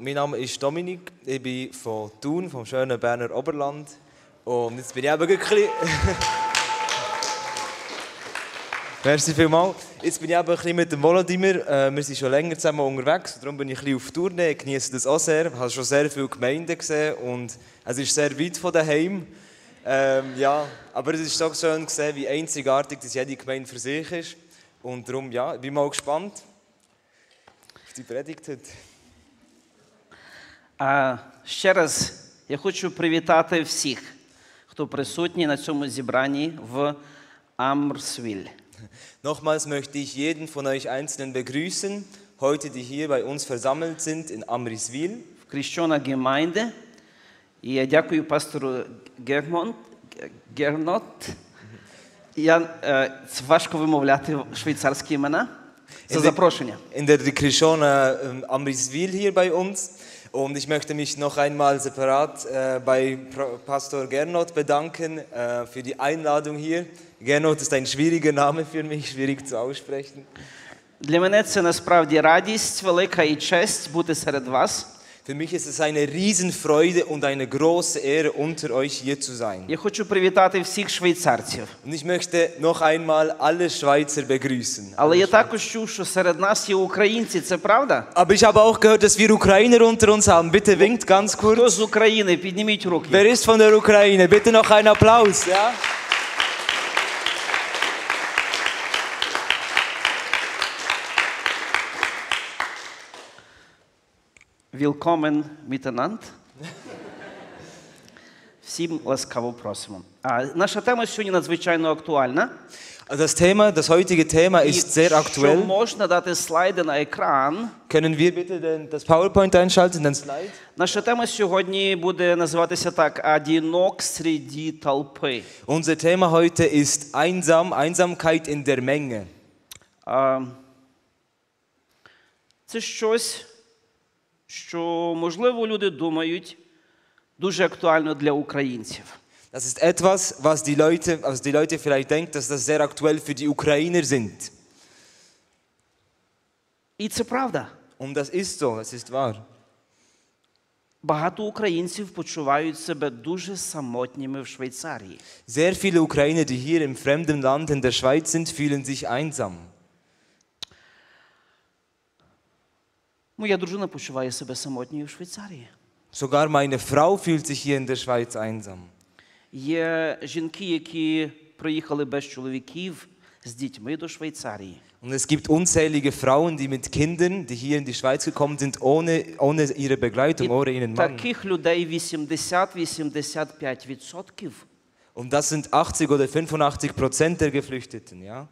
mein Name ist Dominik, ich bin von Thun, vom schönen Berner Oberland. Und jetzt bin ich eben wirklich... Merci vielmals. Jetzt bin ich eben ein bisschen mit dem Volodymyr. Äh, wir sind schon länger zusammen unterwegs, darum bin ich ein bisschen auf Tournee, Ich genieße das auch sehr. Ich habe schon sehr viele Gemeinden gesehen und es ist sehr weit von daheim. Ähm, ja, aber es ist so schön gesehen, wie einzigartig das jede Gemeinde für sich ist. Und darum, ja, ich bin mal gespannt auf die Predigt heute. А ще раз я хочу привітати всіх, хто присутній на цьому зібранні в Амрсвіль. Nochmals möchte ich jeden von euch Einzelnen begrüßen, heute die hier bei uns versammelt sind in Amriswil. в Крещона Гемайнде. І я дякую пастору Гермонт, Гернот. Я, е, це важко вимовляти швейцарські імена. За In запрошення. In der Krishona ähm, Amriswil hier bei uns. Und ich möchte mich noch einmal separat äh, bei Pro Pastor Gernot bedanken äh, für die Einladung hier. Gernot ist ein schwieriger Name für mich, schwierig zu aussprechen. Для мене це насправді радість велика і честь бути серед вас. Für mich ist es eine Riesenfreude und eine große Ehre, unter euch hier zu sein. Я хочу привітати всіх швейцарців. Und ich möchte noch einmal alle Schweizer begrüßen. Але я також чув, що серед нас є українці, це правда? Aber ich habe auch gehört, dass wir Ukrainer unter uns haben. Bitte winkt ganz kurz. Хто з України? Підніміть руки. Wer ist von der Ukraine? Bitte noch einen Applaus. Ja? Willkommen miteinander. Всім ласкаво просимо. А наша тема сьогодні надзвичайно актуальна. Das Thema, das heutige Thema І ist sehr Що aktuell. можна дати слайди на екран. Können wir bitte den, das PowerPoint einschalten, den Slide? Наша тема сьогодні буде називатися так: Одінок середі толпи. Unser Thema heute ist einsam, Einsamkeit in der Menge. А, Це щось, що, можливо, люди думають дуже актуально для українців. Das ist etwas, was die Leute, was die Leute vielleicht denken, dass das sehr aktuell für die Ukrainer sind. І це правда. Und das ist so, das ist wahr. Багато українців почувають себе дуже самотніми в Швейцарії. Sehr viele Ukrainer, die hier im fremden Land in der Schweiz sind, fühlen sich einsam. Моя дружина почуває себе самотньою в Швейцарії. Sogar meine Frau fühlt sich hier in der Schweiz einsam. Є жінки, які приїхали без чоловіків з дітьми до Швейцарії. Und es gibt unzählige Frauen, die mit Kindern, die hier in die Schweiz gekommen sind, ohne, ohne ihre Begleitung, ohne ihren І Mann. таких людей 80-85%. Und das sind 80 oder 85 Prozent der Geflüchteten, ja?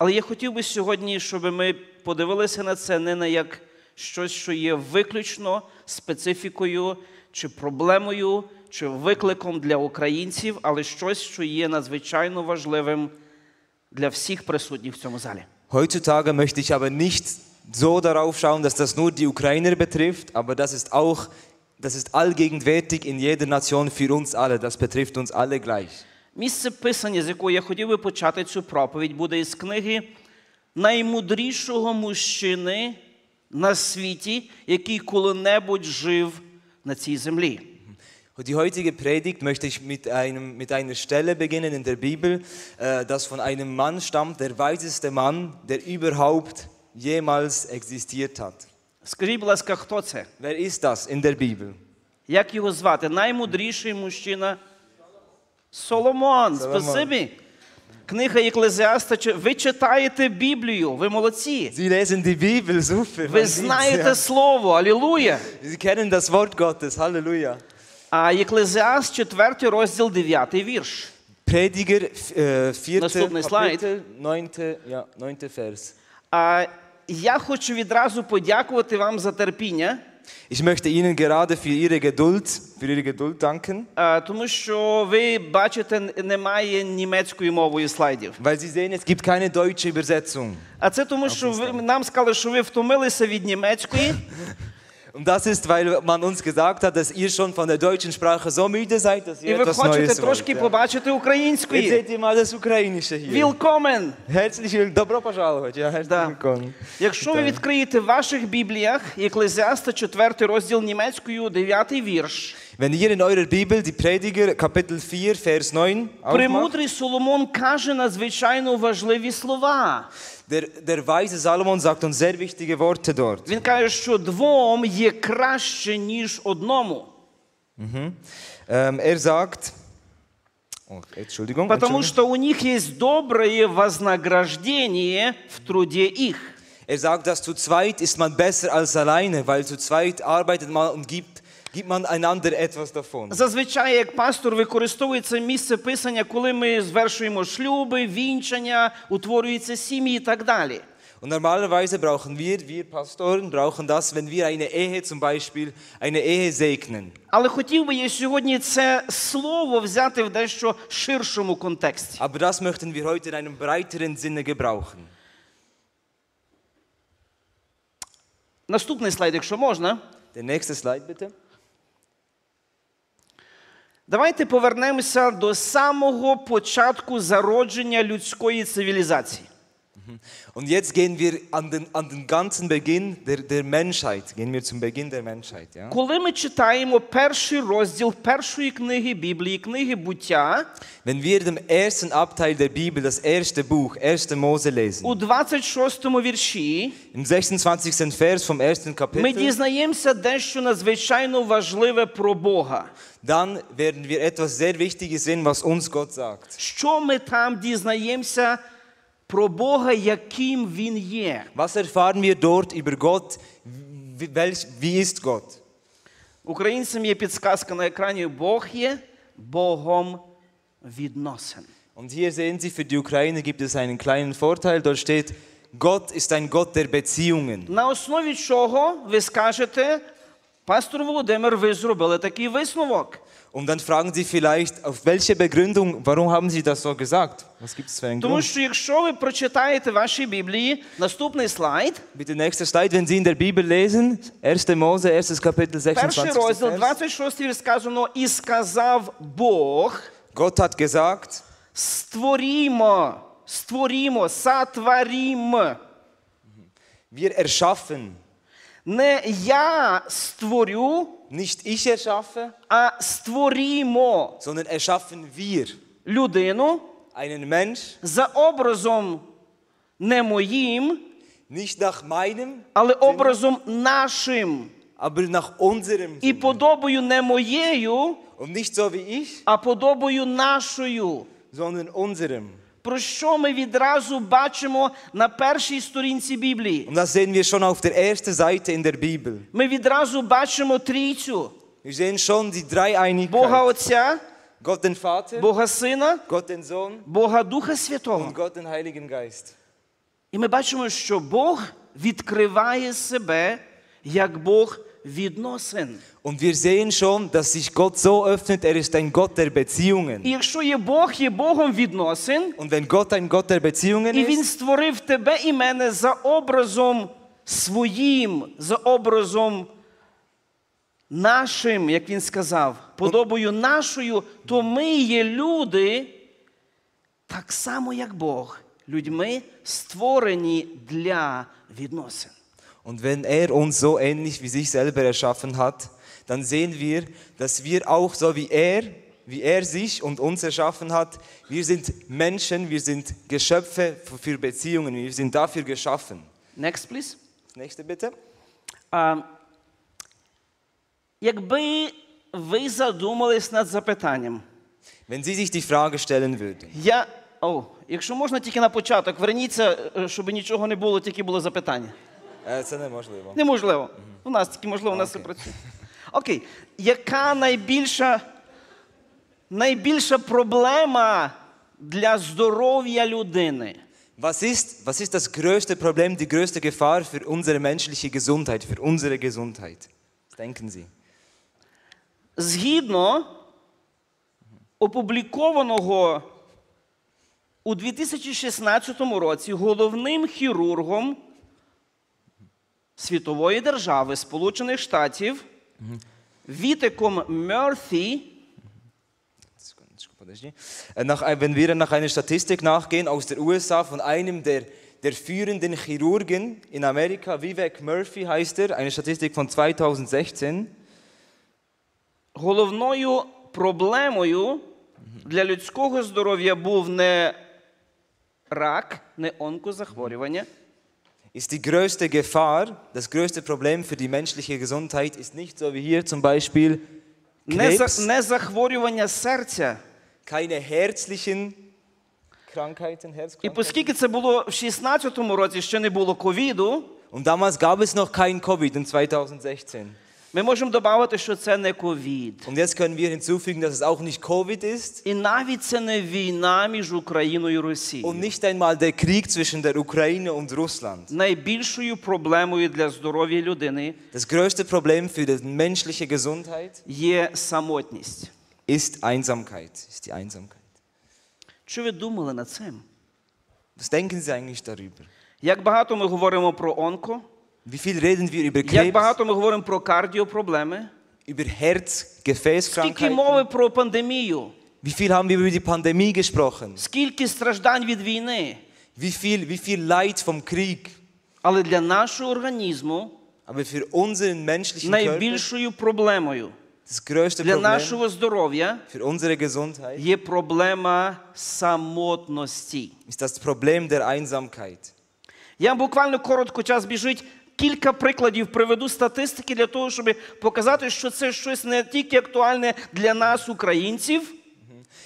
Але я хотів би сьогодні, щоб ми подивилися на це не на як щось, що є виключно специфікою чи проблемою, чи викликом для українців, але щось, що є надзвичайно важливим для всіх присутніх в цьому залі. Heutzutage möchte ich aber nicht so darauf schauen, dass das nur die Ukrainer betrifft, aber das ist auch, das ist allgegenwärtig in jeder Nation für uns alle, das betrifft uns alle gleich. Місце писання, з якого я хотів би почати цю проповідь, буде із книги наймудрішого мужчини на світі, який коли-небудь жив на цій землі. Und die heutige Predigt möchte ich mit, einem, mit einer Stelle beginnen in der Bibel, äh, das von einem Mann stammt, der weiseste Mann, der überhaupt jemals existiert hat. Скажіть, будь ласка, хто це? Wer ist das in der Bibel? Як його звати? Наймудріший мужчина Соломон. Соломон. Спасибі. Книга Еклезіаста. Ви читаєте Біблію, ви молодці. Sie lesen die Bibel, super. Ви знаєте слово, алілуя. Sie kennen das Wort Gottes, Halleluja. А Єклезіаст, 4 розділ, 9 вірш. Prediger, äh, 4. Następny slajd. Kapitel, 9. Ja, 9. Vers. А я хочу відразу подякувати вам за терпіння, Ich möchte Ihnen gerade für Ihre Geduld, für Ihre Geduld danken, а, тому що ви бачите, немає німецької мовою слайдів. weil Sie sehen, es gibt keine deutsche Übersetzung. А це тому, що ви нам сказали, що ви втомилися від німецької. Und das ist, weil man uns gesagt hat, dass ihr schon von der deutschen Sprache so müde seid, dass І ihr ви etwas хочете Neues wollt. трошки Ja. побачити Jetzt української. seht ihr mal das Ukrainische hier. Вілкомен! Herzlich willkommen. Добро пожаловать. Ja, herzlich Да. willkommen. Якщо ви відкриєте в ваших бібліях Еклезіаста 4 розділ німецькою, 9 вірш. Wenn ihr in eurer Bibel die Prediger Kapitel 4 Vers 9 aufmacht, Премудрий Соломон каже надзвичайно важливі слова. der, der weise Salomon sagt uns sehr wichtige Worte dort. Він каже, що двом є краще, ніж одному. Ähm, er sagt, oh, Entschuldigung, Потому Entschuldigung. что у них есть доброе вознаграждение в труде их. er sagt, dass zu zweit ist man besser als alleine, weil zu zweit arbeitet man und gibt, gibt man einander etwas davon. Зазвичай, як пастор використовує це місце писання, коли ми звершуємо шлюби, вінчання, утворюються сім'ї і так далі. Und normalerweise brauchen wir, wir Pastoren, brauchen das, wenn wir eine Ehe zum Beispiel, eine Ehe segnen. Але хотів би я сьогодні це слово взяти в дещо ширшому контексті. Aber das möchten wir heute in einem breiteren Sinne gebrauchen. Наступний слайд, якщо можна. Der nächste Slide bitte. Давайте повернемося до самого початку зародження людської цивілізації. Und jetzt gehen wir an den, an den ganzen Beginn der, der Menschheit. Gehen wir zum Beginn der Menschheit. Ja? Коли ми читаємо перший розділ першої книги Біблії, книги буття, Wenn wir den ersten Abteil der Bibel, das erste Buch, 1. Mose lesen, у 26 вірші, im 26. Vers vom ersten ми Kapitel, дізнаємося дещо надзвичайно важливе про Бога. dann werden wir etwas sehr Wichtiges sehen, was uns Gott sagt. Що ми там дізнаємося про Бога, яким Він є? Was erfahren wir dort über Gott? Wie, welch, wie ist Gott? Українцям є підсказка на екрані: Бог є Богом відносин. Und hier sehen Sie, für die Ukraine gibt es einen kleinen Vorteil. Dort steht, Gott ist ein Gott der Beziehungen. На основі чого ви скажете, пастор Володимир, ви зробили такий висновок? Und dann fragen Sie vielleicht, auf welche Begründung, warum haben Sie das so gesagt? Was gibt es für einen Тому Grund? що якщо ви прочитаєте в вашій Біблії наступний слайд, Bitte nächster Slide, wenn Sie in der Bibel lesen, 1. Mose, 1. Kapitel, перший 26. розділ, Vers. 26 вірш сказано, і сказав Бог, Gott hat gesagt, створімо, створімо, сотворім. wir erschaffen. Не я створю, Nicht ich erschaffe, а створімо sondern erschaffen wir людину einen Mensch, за образом не моїм, nicht nach meinem, але образом нашим. aber nach unserem І подобою не моєю, Und nicht so wie ich, а подобою нашою. sondern unserem. Про що ми відразу бачимо на першій сторінці Біблії? Und das sehen wir schon auf der ersten Seite in der Bibel. Ми відразу бачимо трійцю: Wir sehen schon die Dreieinigkeit. Бога Отця, Gott den Vater, Бога Сина, Gott den Sohn Бога Духа Святого. und Gott den Heiligen Geist. І ми бачимо, що Бог відкриває себе як Бог відносин. Und wir sehen schon, dass sich Gott so öffnet, er ist ein Gott der Beziehungen. І якщо є Бог, є Богом відносин, Und wenn Gott ein Gott der Beziehungen і Він ist, створив тебе і мене за образом своїм, за образом нашим, як він сказав, подобою нашою, то ми є люди, так само як Бог, людьми створені для відносин. und wenn er uns so ähnlich wie sich selber erschaffen hat, dann sehen wir, dass wir auch so wie er, wie er sich und uns erschaffen hat, wir sind Menschen, wir sind Geschöpfe für Beziehungen, wir sind dafür geschaffen. Next, please. Das nächste bitte. А, якби ви задумались над запитанням, Wenn Sie sich die Frage stellen würden, я. О, якщо можна тільки на початок, верніться, е, щоб нічого не було, тільки було запитання. Äh, це неможливо. Неможливо. У нас тільки можливо, у нас все працює. Окей. Яка найбільша, найбільша проблема для здоров'я людини? Was ist, was ist das größte Problem, die größte Gefahr für unsere menschliche Gesundheit, für unsere Gesundheit? Was denken Sie? Згідно опублікованого у 2016 році головним хірургом світової держави Сполучених Штатів Вітеком Мерфі. Äh, Nach, wenn wir nach einer Statistik nachgehen aus der USA von einem der, der führenden Chirurgen in Amerika, Vivek Murphy heißt er, eine Statistik von 2016, головною проблемою для людського здоров'я був не рак, не онкозахворювання, ist die größte Gefahr, das größte Problem für die menschliche Gesundheit ist nicht so wie hier zum Beispiel не, за- Krebs, не захворювання серця. keine herzlichen Krankheiten, І Herzkrankheiten. оскільки це було в 16-му році, ще не було ковіду, Und damals gab es noch kein Covid in 2016. Ми можемо додати, що це не ковід. Und jetzt können wir hinzufügen, dass es auch nicht Covid ist І навіть це не війна між Україною і und nicht einmal der Krieg zwischen der Ukraine und Russland. Найбільшою проблемою для здоров'я людини Das größte Problem für die menschliche Gesundheit є самотність. ist Einsamkeit, ist die Einsamkeit. Що ви думали над цим? Was denken Sie eigentlich darüber? Як багато ми говоримо про онко, Wie viel reden wir über як багато ми говоримо про кардіопроблеми, über Herz, скільки мови про пандемію, Wie viel haben wir über die Pandemie gesprochen? скільки страждань від війни. Wie viel, wie viel Leid vom Krieg? Але для нашого організму Aber für unseren menschlichen найбільшою проблемою das größte для Problem нашого здоров'я für unsere Gesundheit є проблема самотності. ist das Problem der Einsamkeit. Я буквально коротко час біжить. Кілька прикладів приведу статистики для того, щоб показати, що це щось не тільки актуальне для нас, українців,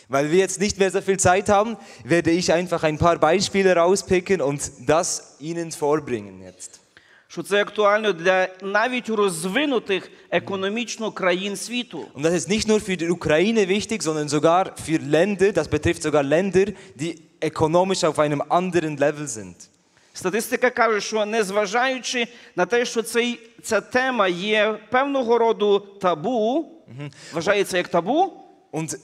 Weil wir jetzt nicht mehr so viel Zeit haben, werde ich einfach ein paar Beispiele rauspicken und das Ihnen vorbringen jetzt. що це актуально для навіть розвинутих економічно країн світу. Und das ist nicht nur für die Ukraine wichtig, sondern sogar für Länder, das betrifft sogar Länder, die ökonomisch auf einem anderen Level sind. Статистика каже, що незважаючи на те, що цей, ця тема є певного роду табу, вважається як табу, Und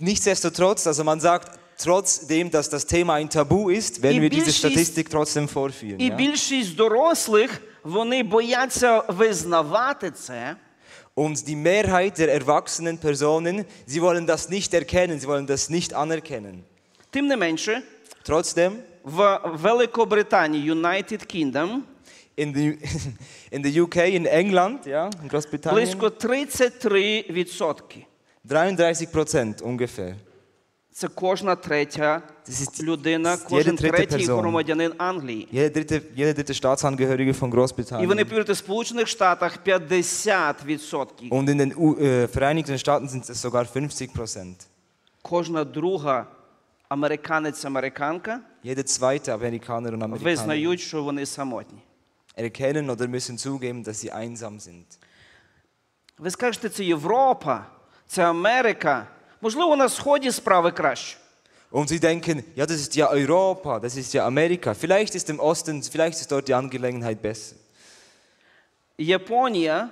nichtsdestotrotz, also man sagt, trotzdem, dass das Thema ein Tabu ist, werden wir diese Statistik trotzdem vorführen. і Ja? більшість дорослих вони бояться визнавати це. Und die Mehrheit der erwachsenen Personen, sie wollen das nicht erkennen, sie wollen das nicht anerkennen. Тим не менше, Trotzdem, в Великобританії, United Kingdom, in the, in the UK, in England, ja, in Großbritannien, близько 33%. 33 Prozent ungefähr. Це кожна третя людина, кожен третій громадянин Англії. Jeder dritte, Staatsangehörige von І ви не Großbritannien. повірите, в Сполучених Штатах 50%. Und in den äh, Vereinigten Staaten sind es sogar 50 Prozent. Кожна друга американець-американка Jeder zweite Amerikaner und Amerikaner визнають, що вони самотні. erkennen oder müssen zugeben, dass sie einsam sind. Ви скажете, це Європа, це Америка. Можливо, на сході справи краще. Und sie denken, ja, das ist ja Europa, das ist ja Amerika. Vielleicht ist im Osten, vielleicht ist dort die Angelegenheit besser. Японія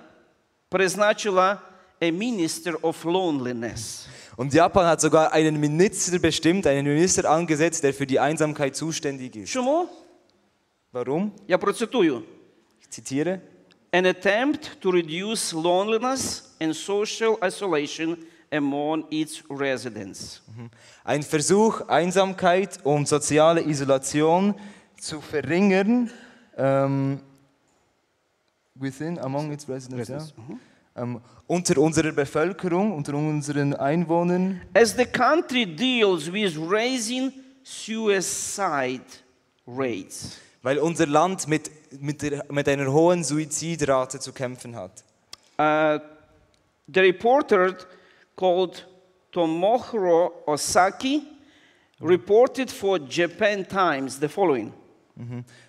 призначила a minister of loneliness. Und Japan hat sogar einen Minister bestimmt, einen Minister angesetzt, der für die Einsamkeit zuständig ist. Чому? Warum? Я процитую. Ich zitiere. An attempt to reduce loneliness and social isolation among its residents. Ein Versuch, Einsamkeit und soziale Isolation zu verringern ähm, within, among its residents, ja? Ähm, unter unserer Bevölkerung, unter unseren Einwohnern, As the country deals with raising suicide rates, weil unser Land mit, mit, der, mit einer hohen Suizidrate zu kämpfen hat. uh, the reporter called Tomohiro Osaki reported for Japan Times the following.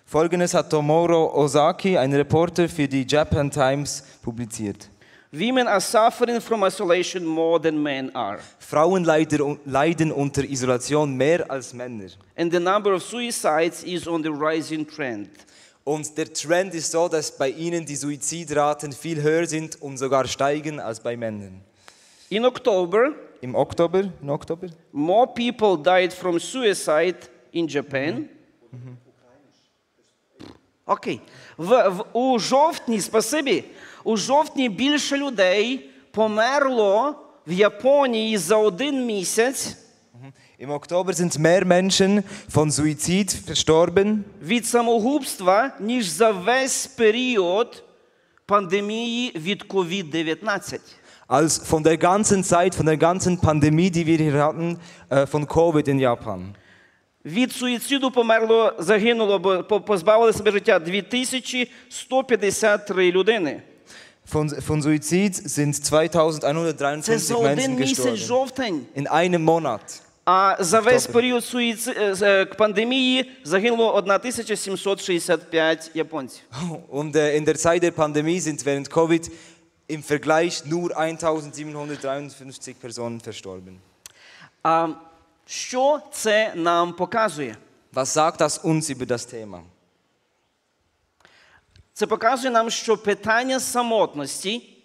Folgendes hat Tomoro Ozaki, ein Reporter für die Japan Times, publiziert. Women are suffering from isolation more than men are, Frauen leider, leiden unter Isolation mehr als Männer. and the number of suicides is on the rising trend. Und der Trend ist so, dass bei ihnen die Suizidraten viel höher sind und sogar steigen als bei Männern. In October, Im Oktober, im Oktober more people died from suicide in Japan Окей. В, в, у жовтні, спасибі, у жовтні більше людей померло в Японії за один місяць Im Oktober sind mehr Menschen von Suizid verstorben від самогубства, ніж за весь період пандемії від COVID-19. als von der ganzen Zeit, von der ganzen Pandemie, die wir hier hatten, äh, von Covid in Japan. Від суїциду померло, загинуло, позбавили себе життя 2153 людини. Von, von Suizid sind Це за 2153 один Menschen місяць gestorben. жовтень. In einem Monat. А за весь Добре. період суїци... е, е, пандемії загинуло 1765 японців. Und äh, in der Zeit der Pandemie sind während Covid im Vergleich nur 1753 Personen verstorben. А що це нам показує? Was sagt das uns über das Thema? Це показує нам, що питання самотності,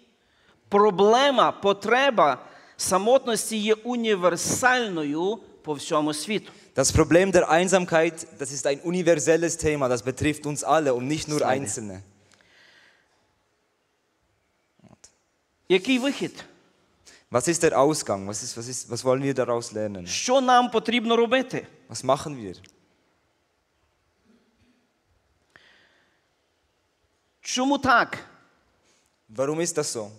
проблема, потреба самотності є універсальною по всьому світу. Das Problem der Einsamkeit, das ist ein universelles Thema, das betrifft uns alle und nicht nur Einzelne. Який вихід? Was ist der Ausgang? Was, ist, was, ist, was wollen wir daraus lernen? Що нам потрібно робити? Was machen wir? Чому так? Warum ist das so?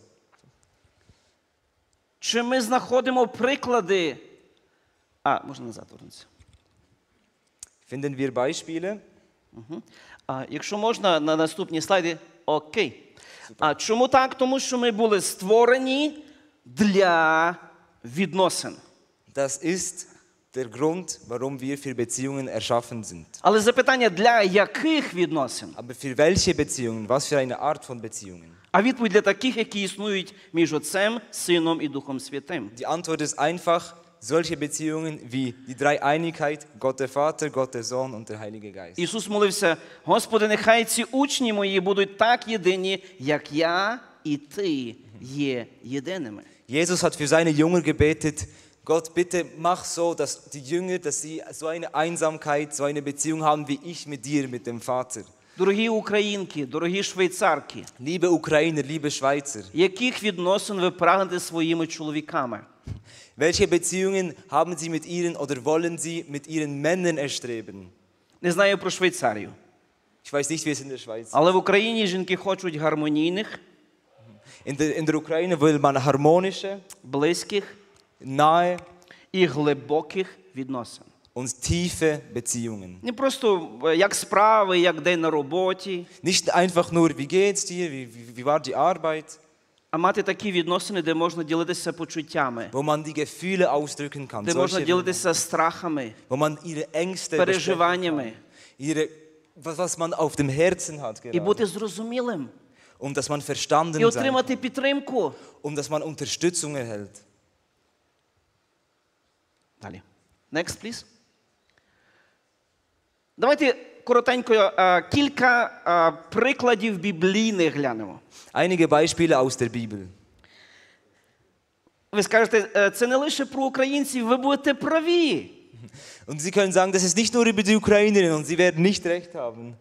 Чи ми знаходимо приклади? А, можна назад вернутися. Finden wir Beispiele? А, якщо можна, на наступні слайди. Окей. А чому так? Тому що ми були створені для відносин. Das ist der Grund, warum wir für Beziehungen erschaffen sind. Але запитання для яких відносин? Aber für welche Beziehungen? Was für eine Art von Beziehungen? А відповідь для таких, які існують між Отцем, Сином і Духом Святим. Die Antwort ist einfach solche Beziehungen wie die Dreieinigkeit, Gott der Vater, Gott der Sohn und der Heilige Geist. Ісус молився: Господи, нехай ці учні мої будуть так єдині, як я і ти є єдиними. Jesus hat für seine Jünger gebetet, Gott, bitte mach so, dass die Jünger, dass sie so eine Einsamkeit, so eine Beziehung haben wie ich mit dir, mit dem Vater. Дорогі українки, дорогі швейцарки, Liebe Ukrainer, liebe Schweizer, яких відносин ви прагнете своїми чоловіками? welche Beziehungen haben Sie mit Ihren oder wollen Sie mit Ihren Männern erstreben? Не знаю про Швейцарію. Ich weiß nicht, wie es in der Schweiz ist. Але в Україні жінки хочуть гармонійних, In der, in der Ukraine will man harmonische, близьких nahe і глибоких відносин. und tiefe Beziehungen. Не просто е, як справи, як день на роботі, Nicht einfach nur, wie geht's dir, wie, wie, wie war die Arbeit, а мати такі відносини, де можна ділитися почуттями, wo man die Gefühle ausdrücken kann, де можна solche, ділитися страхами, wo man ihre Ängste besprechen переживаннями kann, ihre, was, was man auf dem Herzen hat і gerade, бути зрозумілим, und dass man і verstanden sein отримати підтримку. und dass man Unterstützung erhält. Далі. Next, please. Давайте коротенько е, кілька е, прикладів біблійних глянемо. Einige Beispiele aus der Bibel. Ви скажете, «Е, це не лише про українців, ви будете праві. Und Sie können sagen, das ist nicht nur über die Ukrainerin und Sie werden nicht recht haben.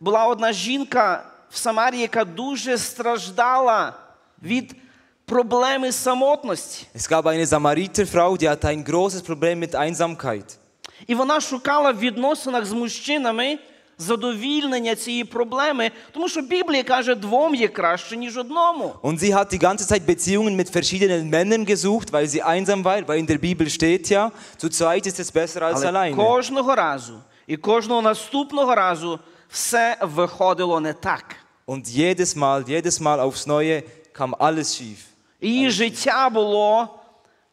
Була одна жінка в Самарії, яка дуже страждала від проблеми самотності. Es gab eine Samariterfrau, die hatte ein großes Problem mit Einsamkeit. І вона шукала в відносинах з мужчинами задовільнення цієї проблеми, тому що Біблія каже, двом є краще, ніж одному. Und sie hat die ganze Zeit Beziehungen mit verschiedenen Männern gesucht, weil sie einsam war, weil in der Bibel steht ja, zu zweit ist es besser als Але alleine. кожного разу і кожного наступного разу все виходило не так. Und jedes Mal, jedes Mal aufs Neue kam alles schief. Її життя було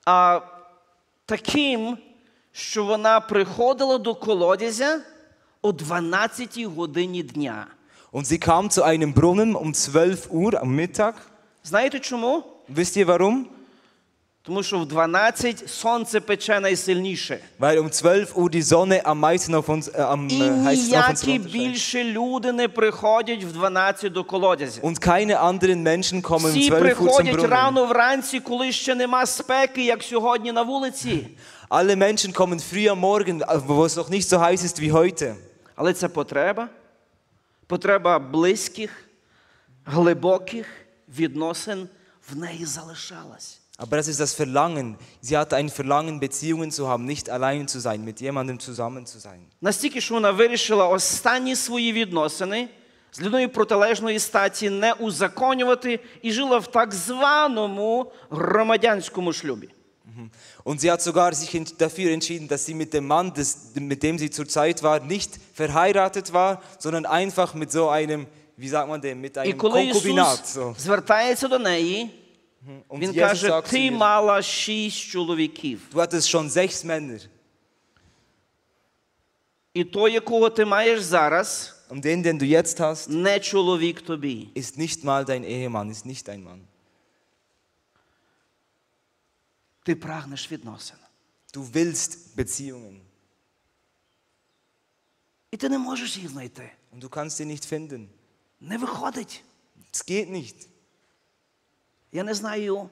а, таким, що вона приходила до колодязя о 12 годині дня. Und sie kam zu einem Brunnen um 12 Uhr am Mittag. Знаєте чому? Wisst ihr warum? Тому що в 12 сонце пече найсильніше. Weil um 12 Uhr die Sonne am meisten auf uns, äh, am І äh, heißesten auf uns ніякі більше люди не приходять в 12 до колодязя. Und keine anderen Menschen kommen um Всі 12 Uhr zum приходять Brunnen. рано вранці, коли ще нема спеки, як сьогодні на вулиці. Alle Menschen kommen früh am Morgen, wo es noch nicht so heiß ist wie heute. Але це потреба. потреба близьких, глибоких відносин в неї залишалась. Aber das ist das Verlangen. Sie hatte ein Verlangen, Beziehungen zu haben, nicht allein zu sein, mit jemandem zusammen zu sein. Настільки, що вона вирішила останні свої відносини з людиною протилежної статі не узаконювати і жила в так званому громадянському шлюбі. Und sie hat sogar sich ent- dafür entschieden, dass sie mit dem Mann, des, mit dem sie zurzeit war, nicht verheiratet war, sondern einfach mit so einem, wie sagt man dem, mit І einem коли Konkubinat. Ісус So. звертається до неї, Und він Jesus каже: sagt zu Ти ihr, мала шість чоловіків, du hattest schon sechs Männer. і той, якого ти маєш зараз, Und den, den du jetzt hast, не чоловік тобі. ist nicht mal dein Ehemann, ist nicht dein Mann. Ти прагнеш відносин. Du willst Beziehungen І ти не можеш їх знайти. und du kannst sie nicht finden. Не виходить. Es geht nicht. Я не знаю,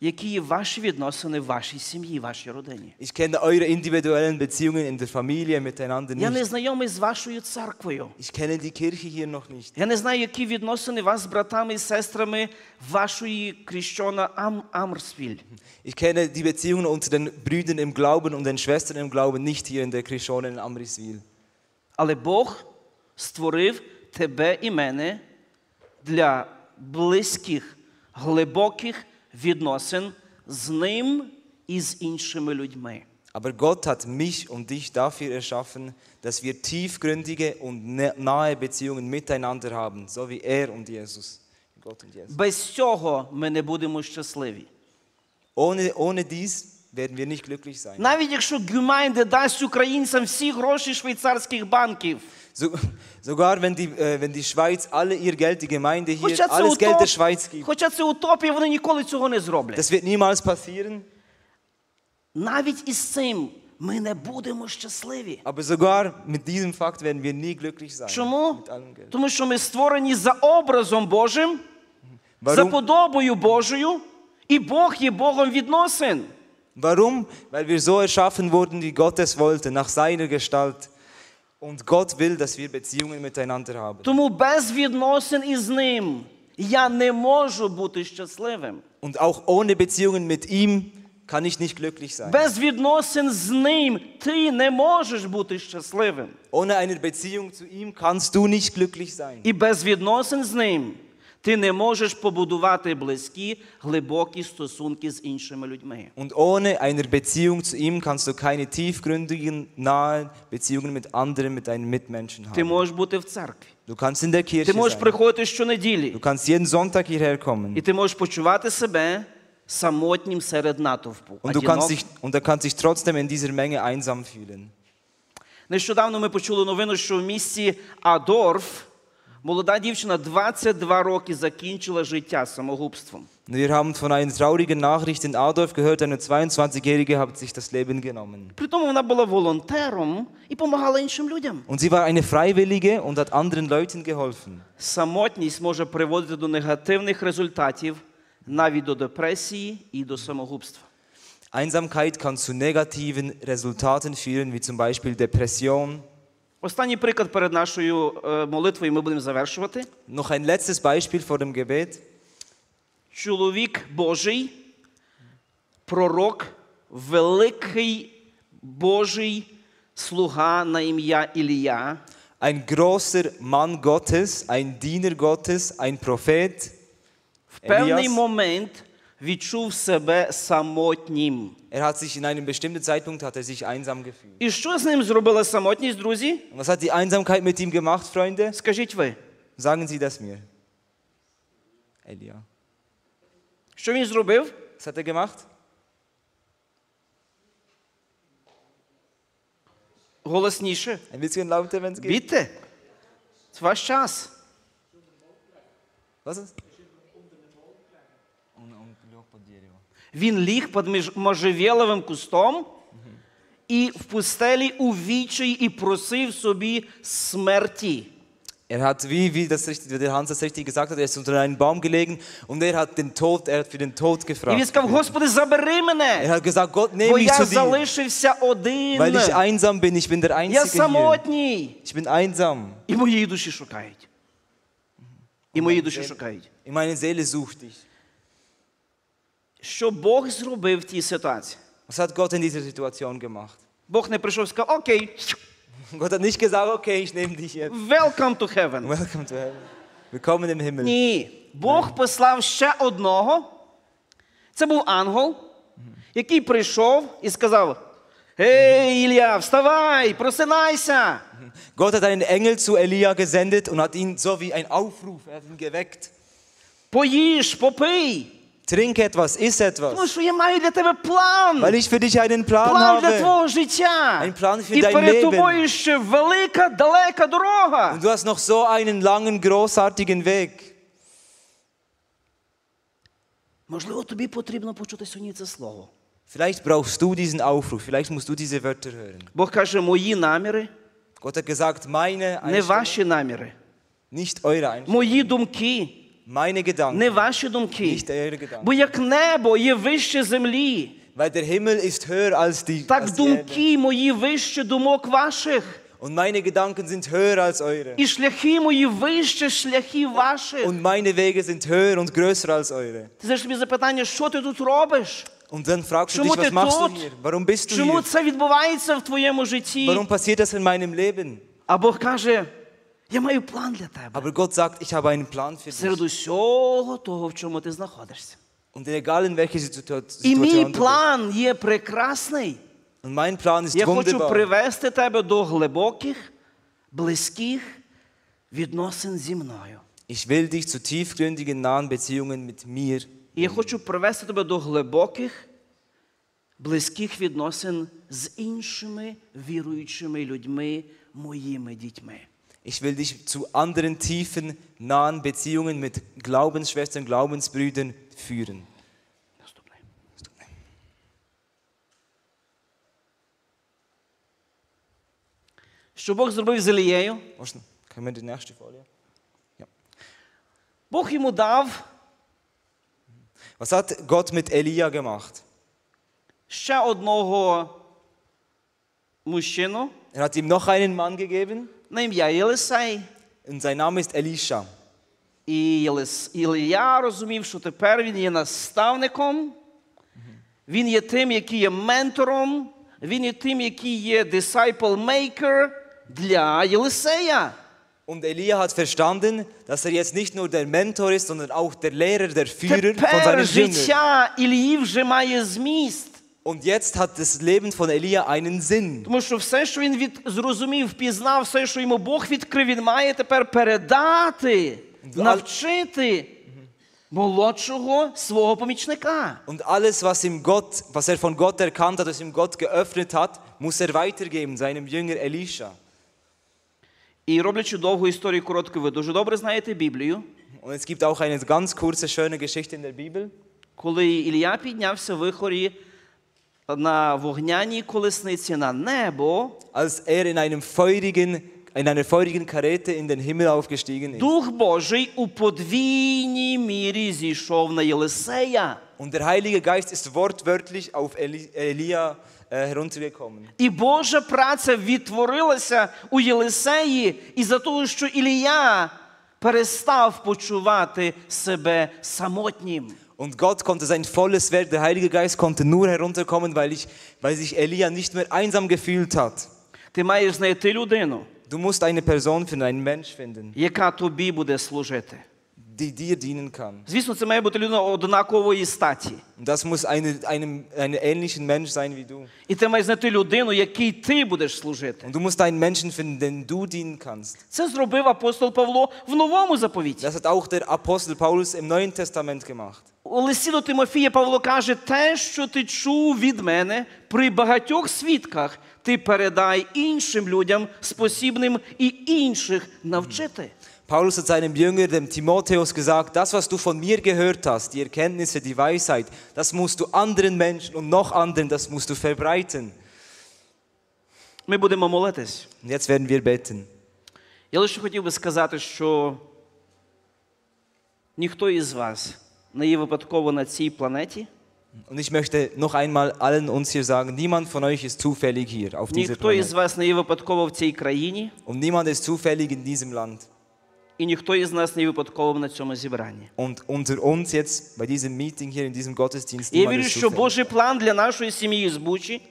які є ваші відносини в вашій сім'ї, в вашій родині. Ich kenne eure individuellen Beziehungen in der Familie miteinander Я не nicht. знайомий з вашою церквою. Ich kenne die Kirche hier noch nicht. Я не знаю, які відносини вас з братами і сестрами вашої кріщона Ам Амрсвіль. Ich kenne die Beziehungen unter den Brüdern im Glauben und den Schwestern im Glauben nicht hier in der Krishone in Amriswil. Але Бог створив тебе і мене для близьких, глибоких відносин з ним і з іншими людьми. Aber Gott hat mich und dich dafür erschaffen, dass wir tiefgründige und ne- nahe Beziehungen miteinander haben, so wie er und Jesus. Gott und Jesus. Без цього ми не будемо щасливі. Ohne, ohne dies werden wir nicht glücklich sein. Навіть якщо Гюмайнде дасть українцям всі гроші швейцарських банків, So, sogar wenn die, äh, wenn die Schweiz alle ihr Geld, die Gemeinde hier, хоча це, alles Geld der утоп... Schweiz gibt, хоча це утопія, вони ніколи цього не зроблять. das wird niemals passieren. Навіть із цим ми не будемо щасливі. Aber sogar mit diesem Fakt werden wir nie glücklich sein. Чому? Mit allem Geld. Тому що ми створені за образом Божим, за Warum? подобою Божою, і Бог є Богом відносин. Warum? Weil wir so erschaffen wurden, wie Gott es wollte, nach seiner Gestalt. Und Gott will, dass wir Beziehungen miteinander haben. Тому без відносин із ним я не можу бути щасливим. Und auch ohne Beziehungen mit ihm kann ich nicht glücklich sein. Без відносин з ним ти не можеш бути щасливим. Ohne eine Beziehung zu ihm kannst du nicht glücklich sein. І без відносин з ним ти не можеш побудувати близькі, глибокі стосунки з іншими людьми. Und ohne eine Beziehung zu ihm kannst du keine tiefgründigen, nahen Beziehungen mit anderen, mit deinen Mitmenschen Ти можеш бути в церкві. Du kannst in der Ти Kirche можеш sein. приходити щонеділі. Du kannst jeden Sonntag hierher kommen. І ти можеш почувати себе самотнім серед натовпу. Und du kannst dich, und du kannst dich trotzdem in dieser Menge einsam fühlen. Нещодавно ми почули новину, що в місті Адорф молода дівчина 22 роки закінчила життя самогубством. Und wir haben von einer traurigen Nachricht in Adorf gehört, eine 22-Jährige hat sich das Leben genommen. При тому вона була волонтером і допомагала іншим людям. Und sie war eine Freiwillige und hat anderen Leuten geholfen. Самотність може приводити до негативних результатів, навіть до депресії і до самогубства. Einsamkeit kann zu negativen Resultaten führen, wie zum Beispiel Depression. Останній приклад перед нашою е, молитвою ми будемо завершувати. Noch ein letztes Beispiel vor dem Gebet. Чоловік Божий, пророк, великий Божий слуга на ім'я Ілія, Ein großer Mann Gottes, ein Diener Gottes, ein Prophet. в певний момент відчув себе самотнім. Er hat sich in einem bestimmten Zeitpunkt hat er sich einsam gefühlt. І що з ним зробила самотність, друзі? Und was hat die Einsamkeit mit ihm gemacht, Freunde? Скажіть ви, Sagen Sie das mir. Elia. що він зробив? Was hat er gemacht? Голосніше. Ein bisschen lauter, wenn es geht. Бідьте. Це ваш час. Was ist? Він ліг під можжевеловим кустом і в пустелі у відчаї і просив собі смерті. Er hat, wie, wie, das richtig, wie der Hans das richtig gesagt hat, er ist unter einen Baum gelegen und er hat den Tod, er hat für den Tod він gefragt. сказав: Господи, забери Er hat gesagt, Gott, бо mich zu dir, залишився один. weil ich einsam bin, ich bin der Я Einzige hier. Ich bin einsam. І моєї душі шукають. І моєї душі шукають. In meine Seele sucht dich. Що Бог зробив в тій ситуації? Was hat Gott in dieser Situation gemacht? Бог не прийшов і сказав, окей, Gott hat nicht gesagt, okay, ich nehme dich jetzt. welcome to heaven. Welcome to heaven. Willkommen im Himmel. Ні. Бог послав ще одного. Це був ангел, який прийшов і сказав: Гей, Ілля, вставай, просинайся. Gott hat einen Engel zu Elia gesendet und hat ihn so wie ein Aufruf, er hat ihn geweckt. Поїж, попий. Trink etwas, iss Тому etwas, що я маю для тебе план. weil ich für dich einen Plan План для habe. твого життя. Ein Plan für І dein перед Leben. тобою ще велика, далека дорога. Und du hast noch so einen langen, großartigen Weg. Можливо, тобі потрібно почути сьогодні це слово. Vielleicht brauchst du diesen Aufruf, vielleicht musst du diese Wörter hören. Бог каже, мої наміри Gott hat gesagt, meine не Einstellung, ваші наміри. nicht eure Einstellung, Мої думки meine Gedanken, не ваші думки. nicht eure Gedanken. Бо як небо є вище землі, Weil der Himmel ist höher als die, так als die Erde. думки мої вище думок ваших. Und meine Gedanken sind höher als eure. І шляхи мої вище шляхів ваших. Und meine Wege sind höher und größer als eure. Ти задаєш собі запитання, що ти тут робиш? Und dann fragst du Чому dich, ти was machst du тут? hier? Warum bist du Чому hier? це відбувається в твоєму житті? Warum passiert das in meinem Leben? А Бог каже, я маю план для тебе. Aber Gott sagt, ich habe einen Plan für dich. Серед усього того, в чому ти знаходишся. Und egal in welcher Situa- І мій Situation du bist. план є прекрасний. Und mein Plan ist Я хочу привести тебе до глибоких, близьких відносин зі мною. Ich will dich zu tiefgründigen, nahen Beziehungen mit mir. І я хочу привести тебе до глибоких, близьких відносин з іншими віруючими людьми, моїми дітьми. Ich will dich zu anderen tiefen, nahen Beziehungen mit Glaubensschwestern, Glaubensbrüdern führen. Наступне. Що Бог зробив з Елією? Можна? Können wir die nächste Folie? Ja. Бог йому дав Was hat Gott mit Elia gemacht? ще одного мужчину Er hat ihm noch einen Mann gegeben на ім'я Єлисей. und sein Name ist Elisha. І Єлис- Ілля розумів, що тепер він є наставником, він є тим, який є ментором, він є тим, який є disciple maker для Єлисея. Und Elia hat verstanden, dass er jetzt nicht nur der Mentor ist, sondern auch der Lehrer, der Führer von Тепер seinen Jüngern. життя Ілії вже має зміст. Und jetzt hat das Leben von Elia einen Sinn. Тому що все, що він від, зрозумів, впізнав, все, що йому Бог відкрив, він має тепер передати, навчити молодшого свого помічника. Und alles, was, ihm Gott, was er von Gott erkannt hat, was ihm Gott geöffnet hat, muss er weitergeben, seinem Jünger Elisha. І роблячи довгу історію коротку, ви дуже добре знаєте Біблію. Und es gibt auch eine ganz kurze, schöne Geschichte in der Bibel. Коли Ілля піднявся в вихорі на вогняній колесниці на небо, Als er in, einem feurigen, in einer feurigen Karete in den Himmel aufgestiegen ist. Дух Божий у подвійній мірі зійшов на Єлисея. Und der Heilige Geist ist wortwörtlich auf Eli, Elia äh, heruntergekommen. І Божа праця відтворилася у Єлисеї із-за того, що Ілія перестав почувати себе самотнім. Und Gott konnte sein volles Werk, der Heilige Geist konnte nur herunterkommen, weil, ich, weil sich Elia nicht mehr einsam gefühlt hat. Ти маєш знайти людину, Du musst eine Person finden, einen Mensch finden, яка тобі буде служити. Die dir dienen kann. Звісно, це має бути людина однакової статі. Und das muss eine, einem, einen ähnlichen Mensch sein wie du. І ти маєш знайти людину, якій ти будеш служити. Und du musst einen Menschen finden, den du dienen kannst. Це зробив апостол Павло в новому заповіті. Das hat auch der Apostel Paulus im Neuen Testament gemacht. У листі до Тимофія Павло каже: те, що ти чув від мене при багатьох свідках, ти передай іншим людям, спосібним і інших навчити. Paulus hat seinem Jünger, dem Timotheus, gesagt, das, was du von mir gehört hast, die Erkenntnisse, die Weisheit, das musst du anderen Menschen und noch anderen, das musst du verbreiten. Ми будемо молитись. Und jetzt werden wir beten. Я лише хотів би сказати, що ніхто із вас не є випадково на цій планеті, Und ich möchte noch einmal allen uns hier sagen, niemand von euch ist zufällig hier auf diesem ніхто із Planeten. вас не є випадково в цій країні, Und niemand ist zufällig in diesem Land. І ніхто із нас не випадковим на цьому зібранні. Und unter uns jetzt bei diesem Meeting hier in diesem Gottesdienst, я вірю, що. Божий план для нашої сім'ї з Бучі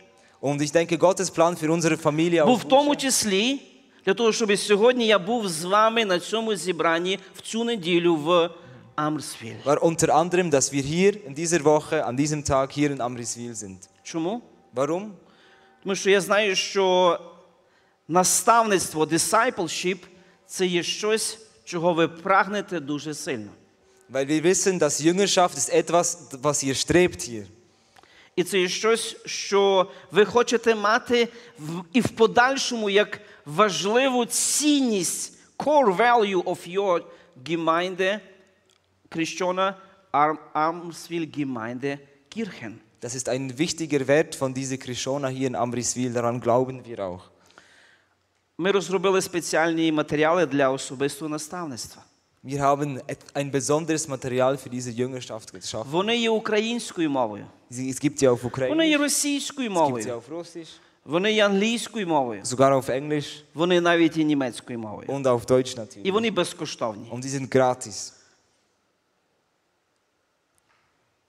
Und ich denke, Gottes Plan für unsere Familie був в тому числі для того, щоб сьогодні я був з вами на цьому зібранні в цю неділю в Амрсвіль. war unter anderem, dass wir hier in dieser Woche, an diesem Tag hier in Amriswil sind. Чому? Warum? Тому що я знаю, що наставництво, discipleship – це є щось, чого ви прагнете дуже сильно. Weil wir wissen, dass Jüngerschaft ist etwas, was ihr strebt hier. І це щось, що ви хочете мати і в подальшому як важливу цінність, core value of your Gemeinde, Christiana Armsville Gemeinde Kirchen. Das ist ein wichtiger Wert von dieser Krishona hier in Amriswil, daran glauben wir auch. Ми розробили спеціальні матеріали для особистого наставництва. Wir haben ein besonderes Material für diese Jüngerschaft geschaffen. Вони є українською мовою, Es gibt sie auf вони є Ukrainisch, російською es gibt мовою, auf Russisch, вони є англійською мовою, sogar auf Englisch вони навіть і німецькою мовою. und auf Deutsch І вони безкоштовні. Und die sind gratis.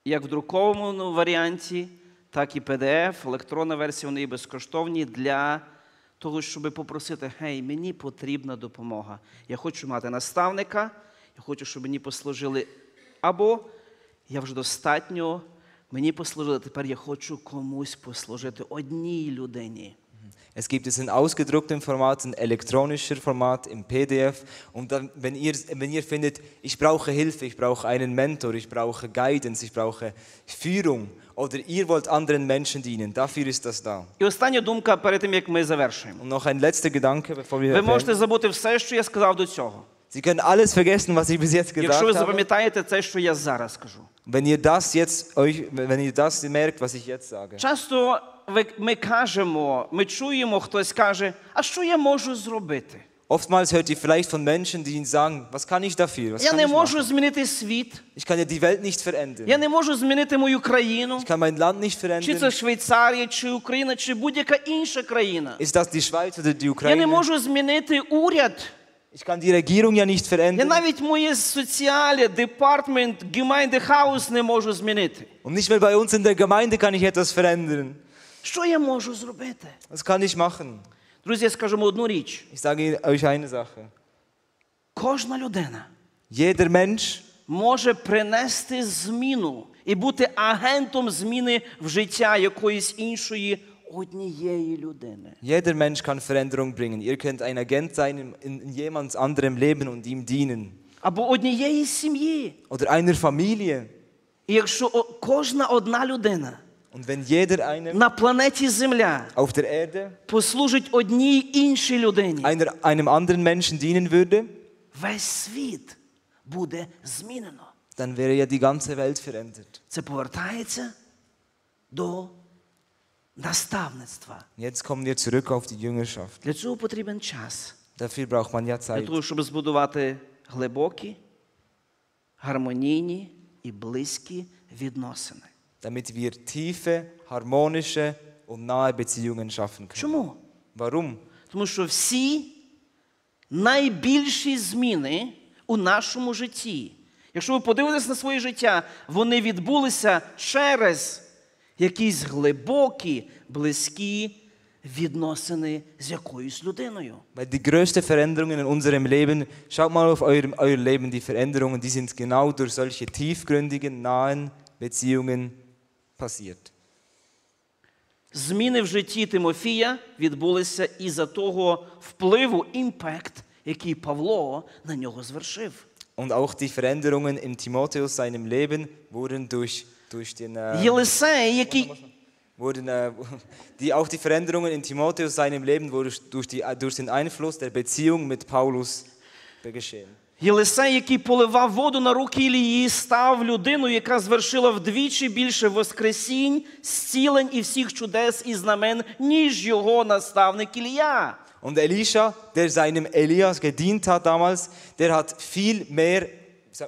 Як в друкованому варіанті, так і PDF, електронна версія, вони є безкоштовні для того, щоб попросити, гей, мені потрібна допомога. Я хочу мати наставника, я хочу, щоб мені послужили. Або я вже достатньо, мені послужили, тепер я хочу комусь послужити одній людині. Es gibt es in ausgedrucktem Format, in elektronischer Format, im PDF. Und dann, wenn, ihr, wenn ihr findet, ich brauche Hilfe, ich brauche einen Mentor, ich brauche Guidance, ich brauche Führung oder ihr wollt anderen Menschen dienen, dafür ist das da. І остання думка перед тим, як ми завершуємо. Und noch ein letzter Gedanke, bevor wir Ви можете забути все, що я сказав до цього. Sie können alles vergessen, was ich bis jetzt Якщо ви habe. запам'ятаєте те, що я зараз скажу. Wenn ihr das jetzt euch, wenn ihr das merkt, was ich jetzt sage. Часто ви- ми кажемо, ми чуємо, хтось каже, а що я можу зробити? Oftmals hört ihr vielleicht von Menschen, die ihnen sagen, was kann ich dafür? Was Я kann не ich, можу machen? змінити світ, ich kann ja die Welt nicht verändern. я не можу змінити мою країну, Ich kann mein Land nicht чи це verändern. Швейцарія, чи Україна, чи будь-яка інша країна. Ist das die Schweiz oder die Я не Ukraine? можу змінити уряд. Ich kann die Regierung ja nicht Я verändern. навіть моє соціалі, департмент, Gemeindhaus не можу змінити. Und nicht mal bei uns in der Gemeinde kann ich etwas verändern. Що я можу зробити? Was kann ich machen? Друзі, скажемо одну річ: Ich sage euch eine Sache. кожна людина Jeder Mensch може принести зміну і бути агентом зміни в життя якоїсь іншої однієї людини. Jeder Mensch kann Veränderung bringen. Ihr könnt ein Agent sein in, in, in jemand anderem Leben und ihm dienen. Або однієї сім'ї. Oder einer Familie. І якщо кожна одна людина Und wenn jeder einem на планеті Земля auf der Erde послужить одній іншій людині, einer, einem anderen Menschen dienen würde, весь світ буде змінено. dann wäre ja die ganze Welt verändert. Це повертається до наставництва. Jetzt kommen wir zurück auf die Jüngerschaft. Для цього потрібен час. Dafür braucht man ja Для того, щоб збудувати глибокі, гармонійні і близькі відносини. Damit wir tiefe, harmonische und nahe Beziehungen schaffen können. Чому? Warum? Тому що всі найбільші зміни у нашому житті, якщо ви подивитесь на своє життя, вони відбулися через якісь глибокі, близькі відносини з якоюсь людиною. Weil die größten Veränderungen in unserem Leben, schaut mal auf eurem, euer Leben, die Veränderungen, die sind genau durch solche tiefgründigen, nahen Beziehungen passiert. Зміни в житті Тимофія відбулися із-за того впливу, імпект, який Павло на нього звершив. Und auch die Veränderungen in Timotheus, seinem Leben, wurden durch, durch den... Äh, Єлисей, який wurden, äh, die, auch die Veränderungen in Timotheus, seinem Leben, wurden durch, die, durch den Einfluss der Beziehung mit Paulus geschehen. Єлисей, який поливав воду на руки Ілії, став людиною, яка звершила вдвічі більше воскресінь, зцілень і всіх чудес і знамен, ніж його наставник Ілія. Und Elisha, der seinem Elias gedient hat damals, der hat viel mehr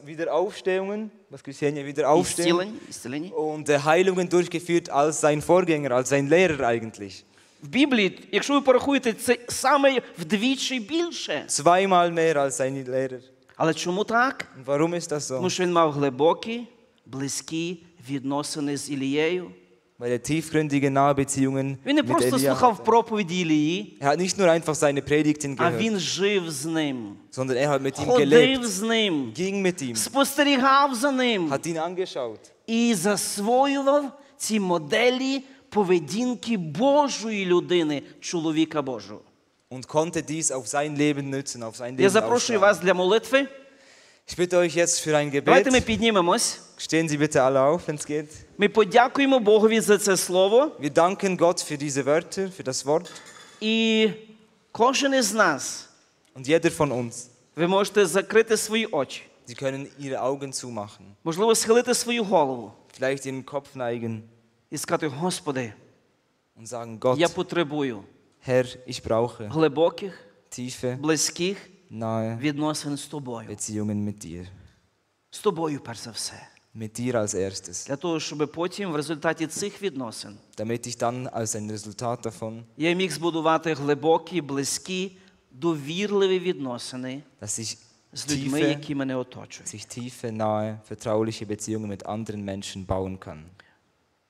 Wiederaufstehungen, was Ksenia, Wiederaufstehungen Ісцілення, ісцілення. und äh, Heilungen durchgeführt als sein Vorgänger, als sein Lehrer eigentlich. В Біблії, якщо ви порахуєте, це саме вдвічі більше. Zweimal mehr als sein Lehrer. Але чому так? Warum ist das so? Тому що він мав глибокі, близькі відносини з Ілією. Weil er tiefgründige nahe Beziehungen Він не mit просто Elia слухав проповіді Ілії, Er hat nicht nur einfach seine Predigten а gehört, він жив з ним, sondern er hat mit ihm ходив gelebt, з ним, ging mit ihm, спостерігав за ним hat ihn angeschaut і засвоював ці моделі поведінки Божої людини, чоловіка Божого. und konnte dies auf sein Leben nützen, auf sein Я Leben запрошую ausstrahlen. вас для молитви. Ich bitte euch jetzt für ein Давайте ми Gebet. піднімемось. Stehen Sie bitte alle auf, wenn es geht. Ми подякуємо Богові за це слово. Wir danken Gott für diese Wörter, für das Wort. І кожен із нас, Und jeder von uns, ви можете закрити свої очі, Sie können Ihre Augen zumachen, можливо, схилити свою голову vielleicht Ihren Kopf neigen і сказати: Господи, und sagen, Gott, я потребую Herr, ich brauche глибоких, tiefe, близьких nahe відносин з тобою. Beziehungen mit dir. З тобою, перш за все. Mit dir als erstes. Для того, щоб потім в результаті цих відносин Damit ich dann als ein Resultat davon, я міг збудувати глибокі, близькі, довірливі відносини dass ich з людьми, tiefe, які мене оточують. dass ich tiefe, nahe, vertrauliche Beziehungen mit anderen Menschen bauen kann.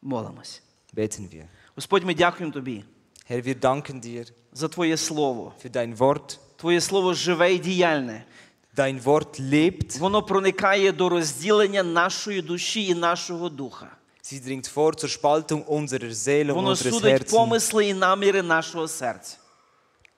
Молимось. Beten wir. Господь, ми дякуємо тобі Herr, wir danken dir за Твоє Слово. für dein Wort. Твоє Слово живе і діяльне. Dein Wort lebt, Воно проникає до розділення нашої душі і нашого духа. sie dringt vor zur Spaltung unserer Seele und Воно unseres судить Herzens. помисли і наміри нашого серця.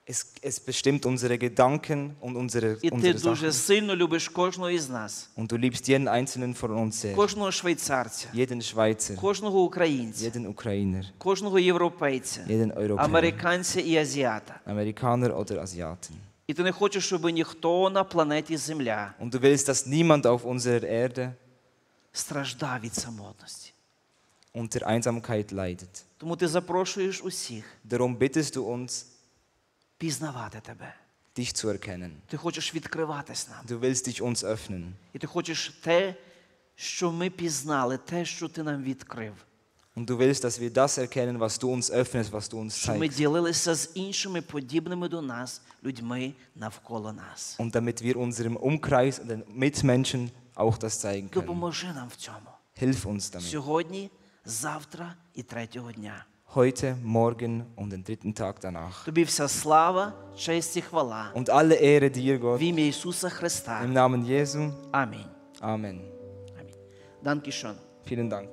Es, es bestimmt unsere Gedanken und unsere, І ти unsere дуже Sachen. сильно любиш кожного із нас, Und du liebst jeden einzelnen von uns sehr. кожного швейцарця, Jeden Schweizer, кожного українця, jeden Ukrainer, кожного європейця, jeden Europäer, американця і азіата. Amerikaner oder Asiaten. І ти не хочеш, щоб ніхто на планеті Земля Und du willst, dass niemand auf unserer Erde страждав від самотності. unter Einsamkeit leidet. Тому ти запрошуєш усіх Darum bittest du uns, пізнавати тебе. dich zu erkennen. Ти хочеш відкриватись нам. Du willst dich uns öffnen. І ти хочеш те, що ми пізнали, те, що ти нам відкрив. Und du willst, dass wir das erkennen, was du uns öffnest, was du uns ми zeigst. ділилися з іншими подібними до нас людьми навколо нас. Und damit wir unserem Umkreis und den Mitmenschen auch das zeigen können. Допоможи нам в цьому. Hilf uns damit. Сьогодні, завтра і третього дня. Heute, morgen und den dritten Tag danach. Тобі вся слава, честь і хвала. Und alle Ehre dir, В Gott. ім'я Ісуса Христа. Im Namen Jesu. Амінь. Amen. Амінь. Данкішон. Vielen Dank.